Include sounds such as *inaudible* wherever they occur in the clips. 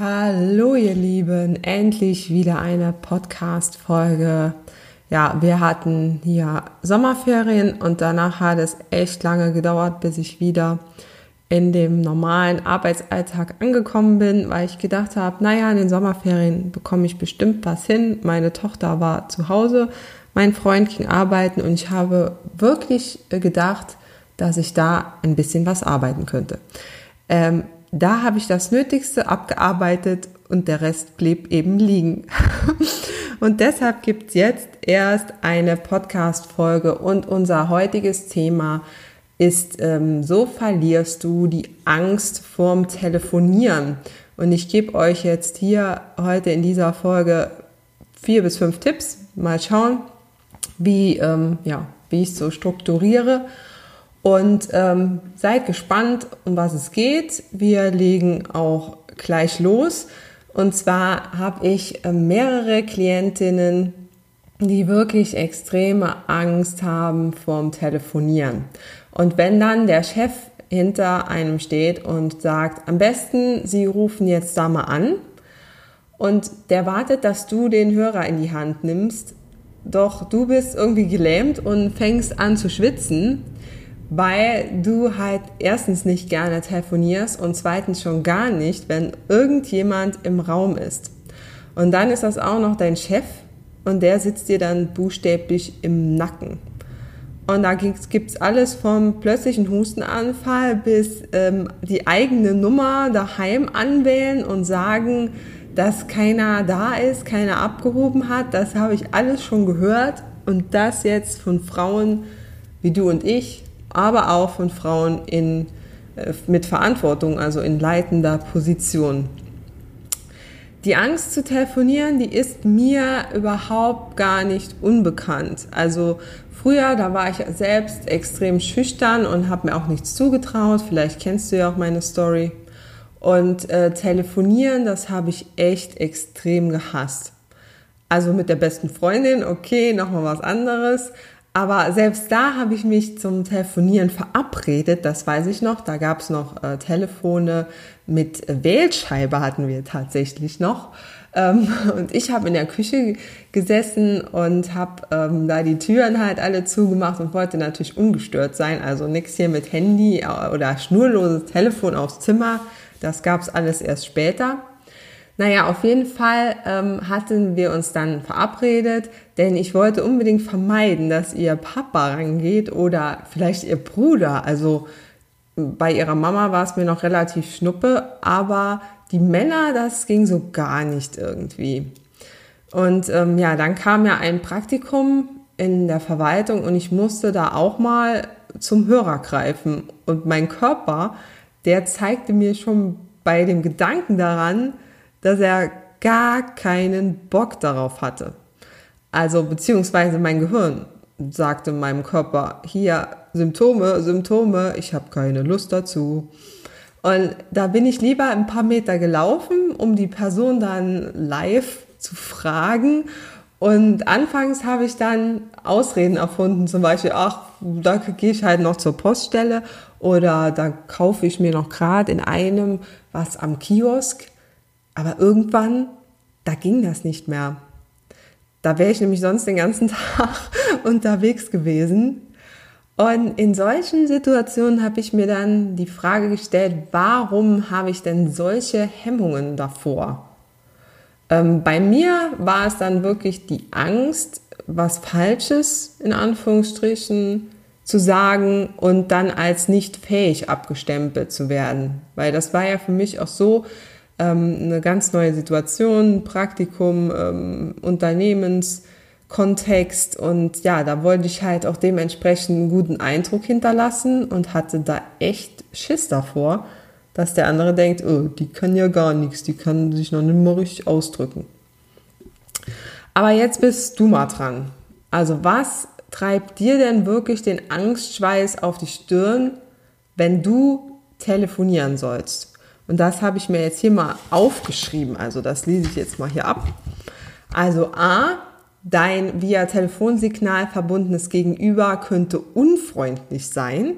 Hallo ihr Lieben, endlich wieder eine Podcast-Folge. Ja, wir hatten hier Sommerferien und danach hat es echt lange gedauert, bis ich wieder in dem normalen Arbeitsalltag angekommen bin, weil ich gedacht habe, naja, in den Sommerferien bekomme ich bestimmt was hin. Meine Tochter war zu Hause, mein Freund ging arbeiten und ich habe wirklich gedacht, dass ich da ein bisschen was arbeiten könnte. Ähm, da habe ich das Nötigste abgearbeitet und der Rest blieb eben liegen. *laughs* und deshalb gibt's jetzt erst eine Podcast-Folge und unser heutiges Thema ist, ähm, so verlierst du die Angst vorm Telefonieren. Und ich gebe euch jetzt hier heute in dieser Folge vier bis fünf Tipps. Mal schauen, wie, ähm, ja, wie ich es so strukturiere. Und ähm, seid gespannt, um was es geht. Wir legen auch gleich los. Und zwar habe ich äh, mehrere Klientinnen, die wirklich extreme Angst haben vorm Telefonieren. Und wenn dann der Chef hinter einem steht und sagt, am besten, Sie rufen jetzt da mal an und der wartet, dass du den Hörer in die Hand nimmst, doch du bist irgendwie gelähmt und fängst an zu schwitzen, weil du halt erstens nicht gerne telefonierst und zweitens schon gar nicht, wenn irgendjemand im Raum ist. Und dann ist das auch noch dein Chef und der sitzt dir dann buchstäblich im Nacken. Und da gibt's alles vom plötzlichen Hustenanfall bis ähm, die eigene Nummer daheim anwählen und sagen, dass keiner da ist, keiner abgehoben hat. Das habe ich alles schon gehört. Und das jetzt von Frauen wie du und ich, aber auch von Frauen in, äh, mit Verantwortung, also in leitender Position. Die Angst zu telefonieren, die ist mir überhaupt gar nicht unbekannt. Also früher, da war ich selbst extrem schüchtern und habe mir auch nichts zugetraut. Vielleicht kennst du ja auch meine Story. Und äh, telefonieren, das habe ich echt extrem gehasst. Also mit der besten Freundin, okay, nochmal was anderes. Aber selbst da habe ich mich zum Telefonieren verabredet, das weiß ich noch. Da gab es noch äh, Telefone mit Wählscheibe hatten wir tatsächlich noch. Ähm, *laughs* und ich habe in der Küche gesessen und habe ähm, da die Türen halt alle zugemacht und wollte natürlich ungestört sein. Also nichts hier mit Handy äh, oder schnurloses Telefon aufs Zimmer. Das gab es alles erst später. Naja, auf jeden Fall ähm, hatten wir uns dann verabredet, denn ich wollte unbedingt vermeiden, dass ihr Papa rangeht oder vielleicht ihr Bruder. Also bei ihrer Mama war es mir noch relativ schnuppe, aber die Männer, das ging so gar nicht irgendwie. Und ähm, ja, dann kam ja ein Praktikum in der Verwaltung und ich musste da auch mal zum Hörer greifen. Und mein Körper, der zeigte mir schon bei dem Gedanken daran, dass er gar keinen Bock darauf hatte. Also beziehungsweise mein Gehirn sagte meinem Körper, hier Symptome, Symptome, ich habe keine Lust dazu. Und da bin ich lieber ein paar Meter gelaufen, um die Person dann live zu fragen. Und anfangs habe ich dann Ausreden erfunden, zum Beispiel, ach, da gehe ich halt noch zur Poststelle oder da kaufe ich mir noch gerade in einem was am Kiosk. Aber irgendwann, da ging das nicht mehr. Da wäre ich nämlich sonst den ganzen *laughs* Tag unterwegs gewesen. Und in solchen Situationen habe ich mir dann die Frage gestellt, warum habe ich denn solche Hemmungen davor? Ähm, bei mir war es dann wirklich die Angst, was Falsches in Anführungsstrichen zu sagen und dann als nicht fähig abgestempelt zu werden. Weil das war ja für mich auch so, ähm, eine ganz neue Situation, Praktikum, ähm, Unternehmenskontext und ja, da wollte ich halt auch dementsprechend einen guten Eindruck hinterlassen und hatte da echt Schiss davor, dass der andere denkt, oh, die kann ja gar nichts, die kann sich noch nicht mal richtig ausdrücken. Aber jetzt bist du mal dran. Also was treibt dir denn wirklich den Angstschweiß auf die Stirn, wenn du telefonieren sollst? Und das habe ich mir jetzt hier mal aufgeschrieben. Also das lese ich jetzt mal hier ab. Also A, dein via Telefonsignal verbundenes Gegenüber könnte unfreundlich sein.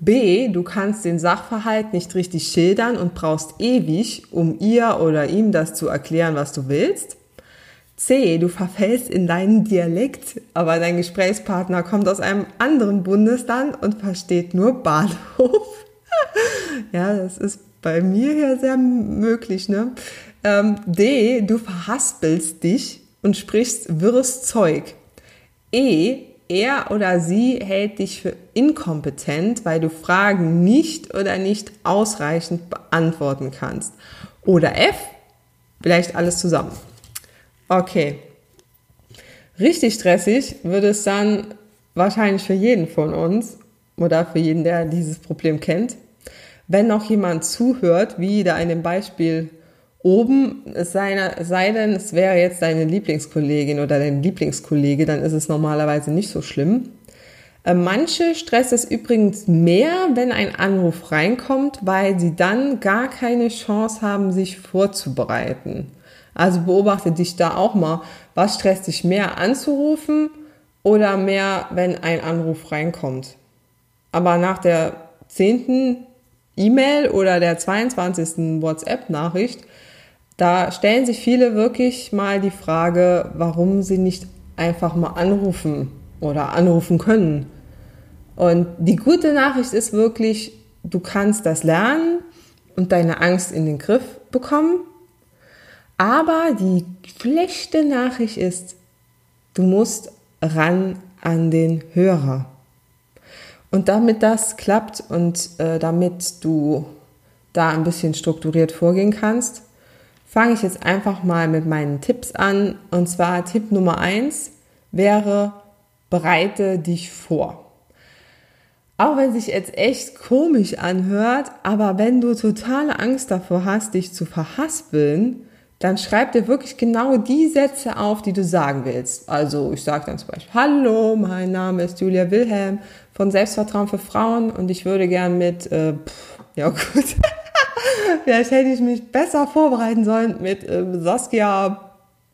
B, du kannst den Sachverhalt nicht richtig schildern und brauchst ewig, um ihr oder ihm das zu erklären, was du willst. C, du verfällst in deinen Dialekt, aber dein Gesprächspartner kommt aus einem anderen Bundesland und versteht nur Bahnhof. *laughs* ja, das ist bei mir ja sehr möglich, ne? Ähm, D, du verhaspelst dich und sprichst wirres Zeug. E, er oder sie hält dich für inkompetent, weil du Fragen nicht oder nicht ausreichend beantworten kannst. Oder F, vielleicht alles zusammen. Okay. Richtig stressig würde es dann wahrscheinlich für jeden von uns oder für jeden, der dieses Problem kennt, wenn noch jemand zuhört, wie da in dem Beispiel oben, es sei, sei denn, es wäre jetzt deine Lieblingskollegin oder dein Lieblingskollege, dann ist es normalerweise nicht so schlimm. Äh, manche stresst es übrigens mehr, wenn ein Anruf reinkommt, weil sie dann gar keine Chance haben, sich vorzubereiten. Also beobachte dich da auch mal. Was stresst dich mehr anzurufen oder mehr, wenn ein Anruf reinkommt? Aber nach der zehnten E-Mail oder der 22. WhatsApp-Nachricht, da stellen sich viele wirklich mal die Frage, warum sie nicht einfach mal anrufen oder anrufen können. Und die gute Nachricht ist wirklich, du kannst das lernen und deine Angst in den Griff bekommen. Aber die schlechte Nachricht ist, du musst ran an den Hörer. Und damit das klappt und äh, damit du da ein bisschen strukturiert vorgehen kannst, fange ich jetzt einfach mal mit meinen Tipps an. Und zwar Tipp Nummer eins wäre, bereite dich vor. Auch wenn sich jetzt echt komisch anhört, aber wenn du totale Angst davor hast, dich zu verhaspeln, dann schreib dir wirklich genau die Sätze auf, die du sagen willst. Also ich sage dann zum Beispiel, hallo, mein Name ist Julia Wilhelm von Selbstvertrauen für Frauen und ich würde gern mit, äh, pff, ja gut, *laughs* vielleicht hätte ich mich besser vorbereiten sollen mit äh, Saskia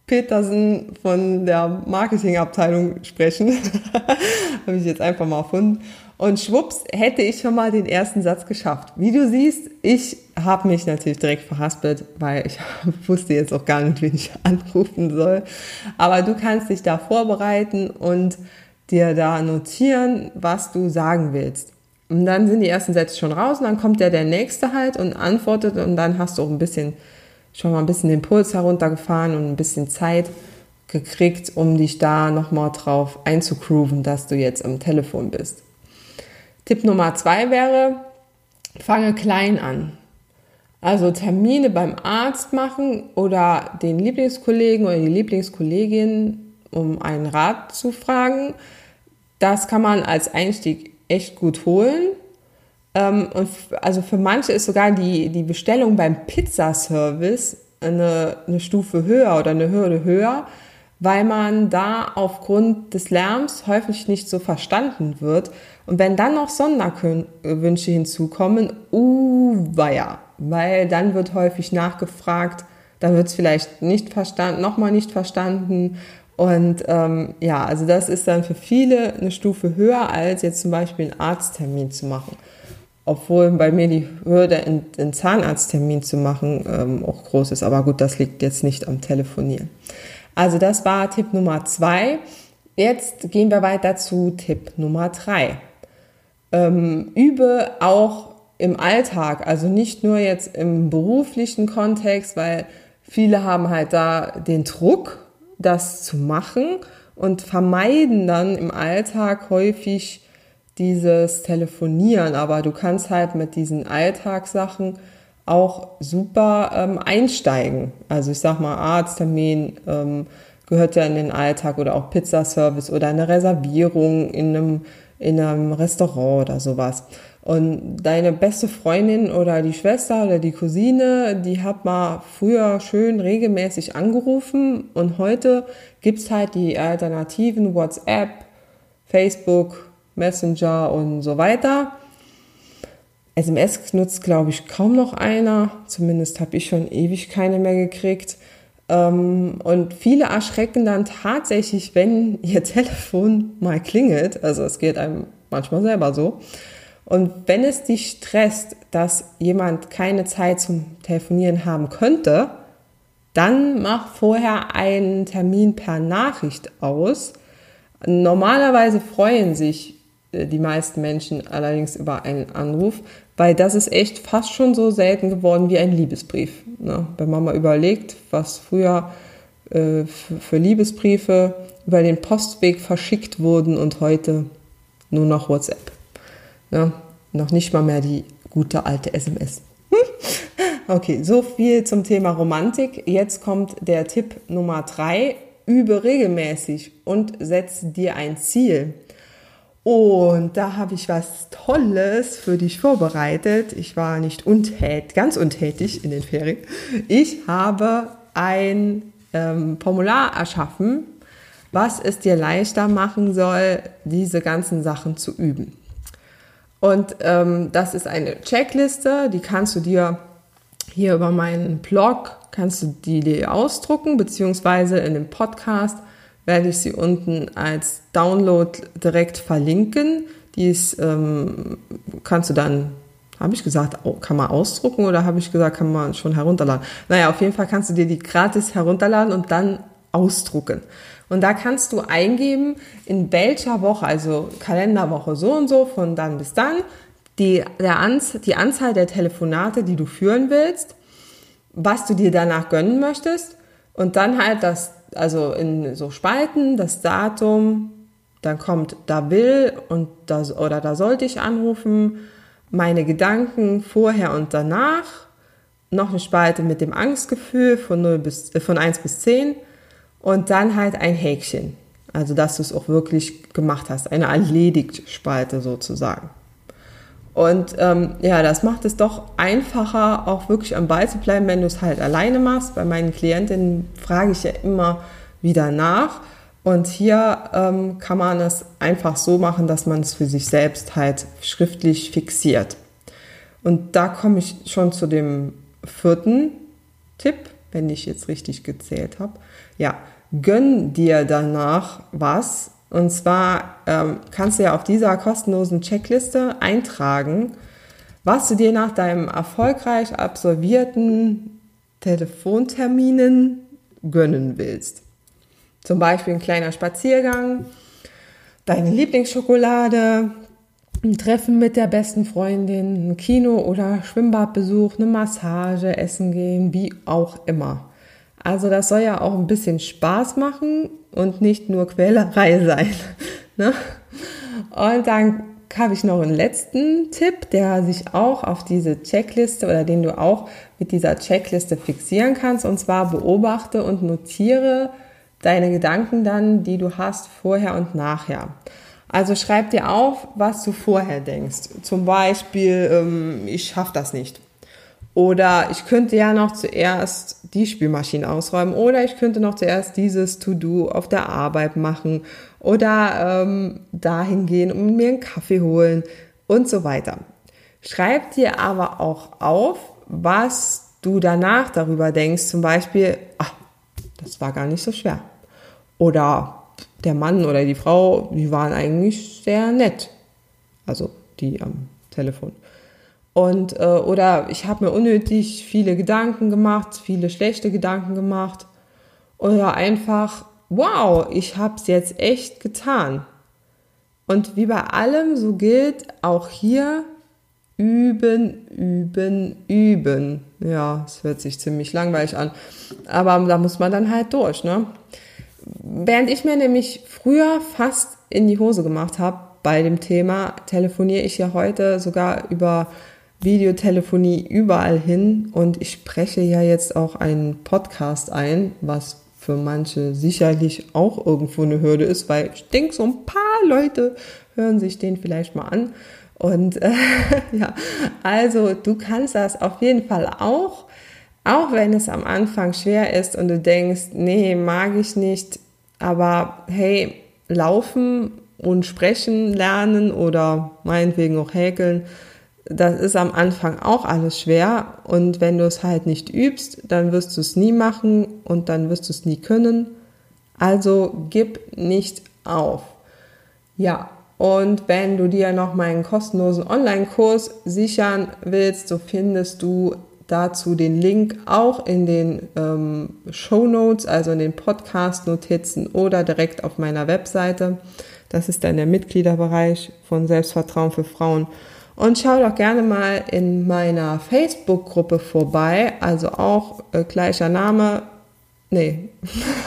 Petersen von der Marketingabteilung sprechen. *laughs* Habe ich jetzt einfach mal erfunden. Und schwupps, hätte ich schon mal den ersten Satz geschafft. Wie du siehst, ich habe mich natürlich direkt verhaspelt, weil ich *laughs* wusste jetzt auch gar nicht, wen ich anrufen soll. Aber du kannst dich da vorbereiten und dir da notieren, was du sagen willst. Und dann sind die ersten Sätze schon raus und dann kommt der der nächste halt und antwortet und dann hast du auch ein bisschen, schon mal ein bisschen den Puls heruntergefahren und ein bisschen Zeit gekriegt, um dich da nochmal drauf einzugrooven, dass du jetzt am Telefon bist. Tipp Nummer zwei wäre, fange klein an. Also Termine beim Arzt machen oder den Lieblingskollegen oder die Lieblingskollegin um einen Rat zu fragen. Das kann man als Einstieg echt gut holen. Ähm, und also für manche ist sogar die, die Bestellung beim Pizzaservice eine, eine Stufe höher oder eine Hürde höher, weil man da aufgrund des Lärms häufig nicht so verstanden wird. Und wenn dann noch Sonderwünsche hinzukommen, uh, weia, weil dann wird häufig nachgefragt, dann wird es vielleicht nicht verstanden, nochmal nicht verstanden. Und ähm, ja, also das ist dann für viele eine Stufe höher, als jetzt zum Beispiel einen Arzttermin zu machen. Obwohl bei mir die Hürde, einen Zahnarzttermin zu machen, ähm, auch groß ist. Aber gut, das liegt jetzt nicht am Telefonieren. Also das war Tipp Nummer zwei. Jetzt gehen wir weiter zu Tipp Nummer drei. Ähm, übe auch im Alltag, also nicht nur jetzt im beruflichen Kontext, weil viele haben halt da den Druck, das zu machen und vermeiden dann im Alltag häufig dieses Telefonieren. Aber du kannst halt mit diesen Alltagssachen auch super ähm, einsteigen. Also ich sag mal, Arzttermin ähm, gehört ja in den Alltag oder auch Pizzaservice oder eine Reservierung in einem, in einem Restaurant oder sowas. Und deine beste Freundin oder die Schwester oder die Cousine, die hat mal früher schön regelmäßig angerufen und heute gibt's halt die Alternativen WhatsApp, Facebook, Messenger und so weiter. SMS nutzt, glaube ich, kaum noch einer. Zumindest habe ich schon ewig keine mehr gekriegt. Ähm, und viele erschrecken dann tatsächlich, wenn ihr *laughs* Telefon mal klingelt. Also es geht einem manchmal selber so. Und wenn es dich stresst, dass jemand keine Zeit zum Telefonieren haben könnte, dann mach vorher einen Termin per Nachricht aus. Normalerweise freuen sich äh, die meisten Menschen allerdings über einen Anruf, weil das ist echt fast schon so selten geworden wie ein Liebesbrief. Ne? Wenn man mal überlegt, was früher äh, für Liebesbriefe über den Postweg verschickt wurden und heute nur noch WhatsApp. Ja, noch nicht mal mehr die gute alte SMS. *laughs* okay, so viel zum Thema Romantik. Jetzt kommt der Tipp Nummer drei. Übe regelmäßig und setze dir ein Ziel. Und da habe ich was Tolles für dich vorbereitet. Ich war nicht untät, ganz untätig in den Ferien. Ich habe ein ähm, Formular erschaffen, was es dir leichter machen soll, diese ganzen Sachen zu üben. Und ähm, das ist eine Checkliste, die kannst du dir hier über meinen Blog, kannst du die dir ausdrucken, beziehungsweise in dem Podcast werde ich sie unten als Download direkt verlinken. Die ist, ähm, kannst du dann, habe ich gesagt, kann man ausdrucken oder habe ich gesagt, kann man schon herunterladen? Naja, auf jeden Fall kannst du dir die gratis herunterladen und dann ausdrucken. Und da kannst du eingeben, in welcher Woche, also Kalenderwoche so und so, von dann bis dann, die, der Anz die Anzahl der Telefonate, die du führen willst, was du dir danach gönnen möchtest und dann halt das, also in so Spalten, das Datum, dann kommt da will und das, oder da sollte ich anrufen, meine Gedanken vorher und danach, noch eine Spalte mit dem Angstgefühl von, 0 bis, äh, von 1 bis 10 und dann halt ein Häkchen. Also, dass du es auch wirklich gemacht hast. Eine Erledigt-Spalte sozusagen. Und ähm, ja, das macht es doch einfacher, auch wirklich am Ball zu bleiben, wenn du es halt alleine machst. Bei meinen Klientinnen frage ich ja immer wieder nach. Und hier ähm, kann man es einfach so machen, dass man es für sich selbst halt schriftlich fixiert. Und da komme ich schon zu dem vierten Tipp, wenn ich jetzt richtig gezählt habe. Ja, gönn dir danach was. Und zwar ähm, kannst du ja auf dieser kostenlosen Checkliste eintragen, was du dir nach deinem erfolgreich absolvierten Telefonterminen gönnen willst. Zum Beispiel ein kleiner Spaziergang, deine Lieblingsschokolade, ein Treffen mit der besten Freundin, ein Kino- oder Schwimmbadbesuch, eine Massage, Essen gehen, wie auch immer. Also das soll ja auch ein bisschen Spaß machen und nicht nur Quälerei *laughs* sein. ne? Und dann habe ich noch einen letzten Tipp, der sich auch auf diese Checkliste oder den du auch mit dieser Checkliste fixieren kannst. Und zwar beobachte und notiere deine Gedanken dann, die du hast, vorher und nachher. Also schreib dir auf, was du vorher denkst. Zum Beispiel, ähm, ich schaffe das nicht. Oder ich könnte ja noch zuerst die Spülmaschine ausräumen. Oder ich könnte noch zuerst dieses To-Do auf der Arbeit machen. Oder ähm, dahin gehen und mir einen Kaffee holen und so weiter. Schreib dir aber auch auf, was du danach darüber denkst. Zum Beispiel, ach, das war gar nicht so schwer. Oder der Mann oder die Frau, die waren eigentlich sehr nett. Also die am Telefon. Und, äh, oder ich habe mir unnötig viele Gedanken gemacht, viele schlechte Gedanken gemacht. Oder einfach, wow, ich habe es jetzt echt getan. Und wie bei allem, so gilt auch hier üben, üben, üben. Ja, es hört sich ziemlich langweilig an. Aber da muss man dann halt durch, ne? Während ich mir nämlich früher fast in die Hose gemacht habe bei dem Thema, telefoniere ich ja heute sogar über Videotelefonie überall hin und ich spreche ja jetzt auch einen Podcast ein, was für manche sicherlich auch irgendwo eine Hürde ist, weil ich denke, so ein paar Leute hören sich den vielleicht mal an. Und äh, *laughs* ja, also du kannst das auf jeden Fall auch, auch wenn es am Anfang schwer ist und du denkst, nee, mag ich nicht, aber hey, laufen und sprechen lernen oder meinetwegen auch häkeln, das ist am Anfang auch alles schwer und wenn du es halt nicht übst, dann wirst du es nie machen und dann wirst du es nie können. Also gib nicht auf. Ja, und wenn du dir noch meinen kostenlosen Online-Kurs sichern willst, so findest du dazu den Link auch in den ähm, Show Notes, also in den Podcast-Notizen oder direkt auf meiner Webseite. Das ist dann der Mitgliederbereich von Selbstvertrauen für Frauen. Und schau doch gerne mal in meiner Facebook-Gruppe vorbei, also auch äh, gleicher Name. Nee.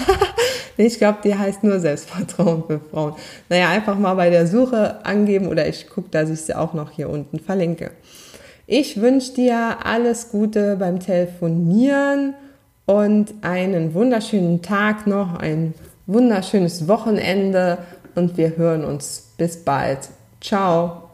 *laughs* ich glaube, die heißt nur Selbstvertrauen für Frauen. Naja, einfach mal bei der Suche angeben oder ich gucke, dass ich sie auch noch hier unten verlinke. Ich wünsche dir alles Gute beim Telefonieren und einen wunderschönen Tag noch, ein wunderschönes Wochenende und wir hören uns. Bis bald. Ciao.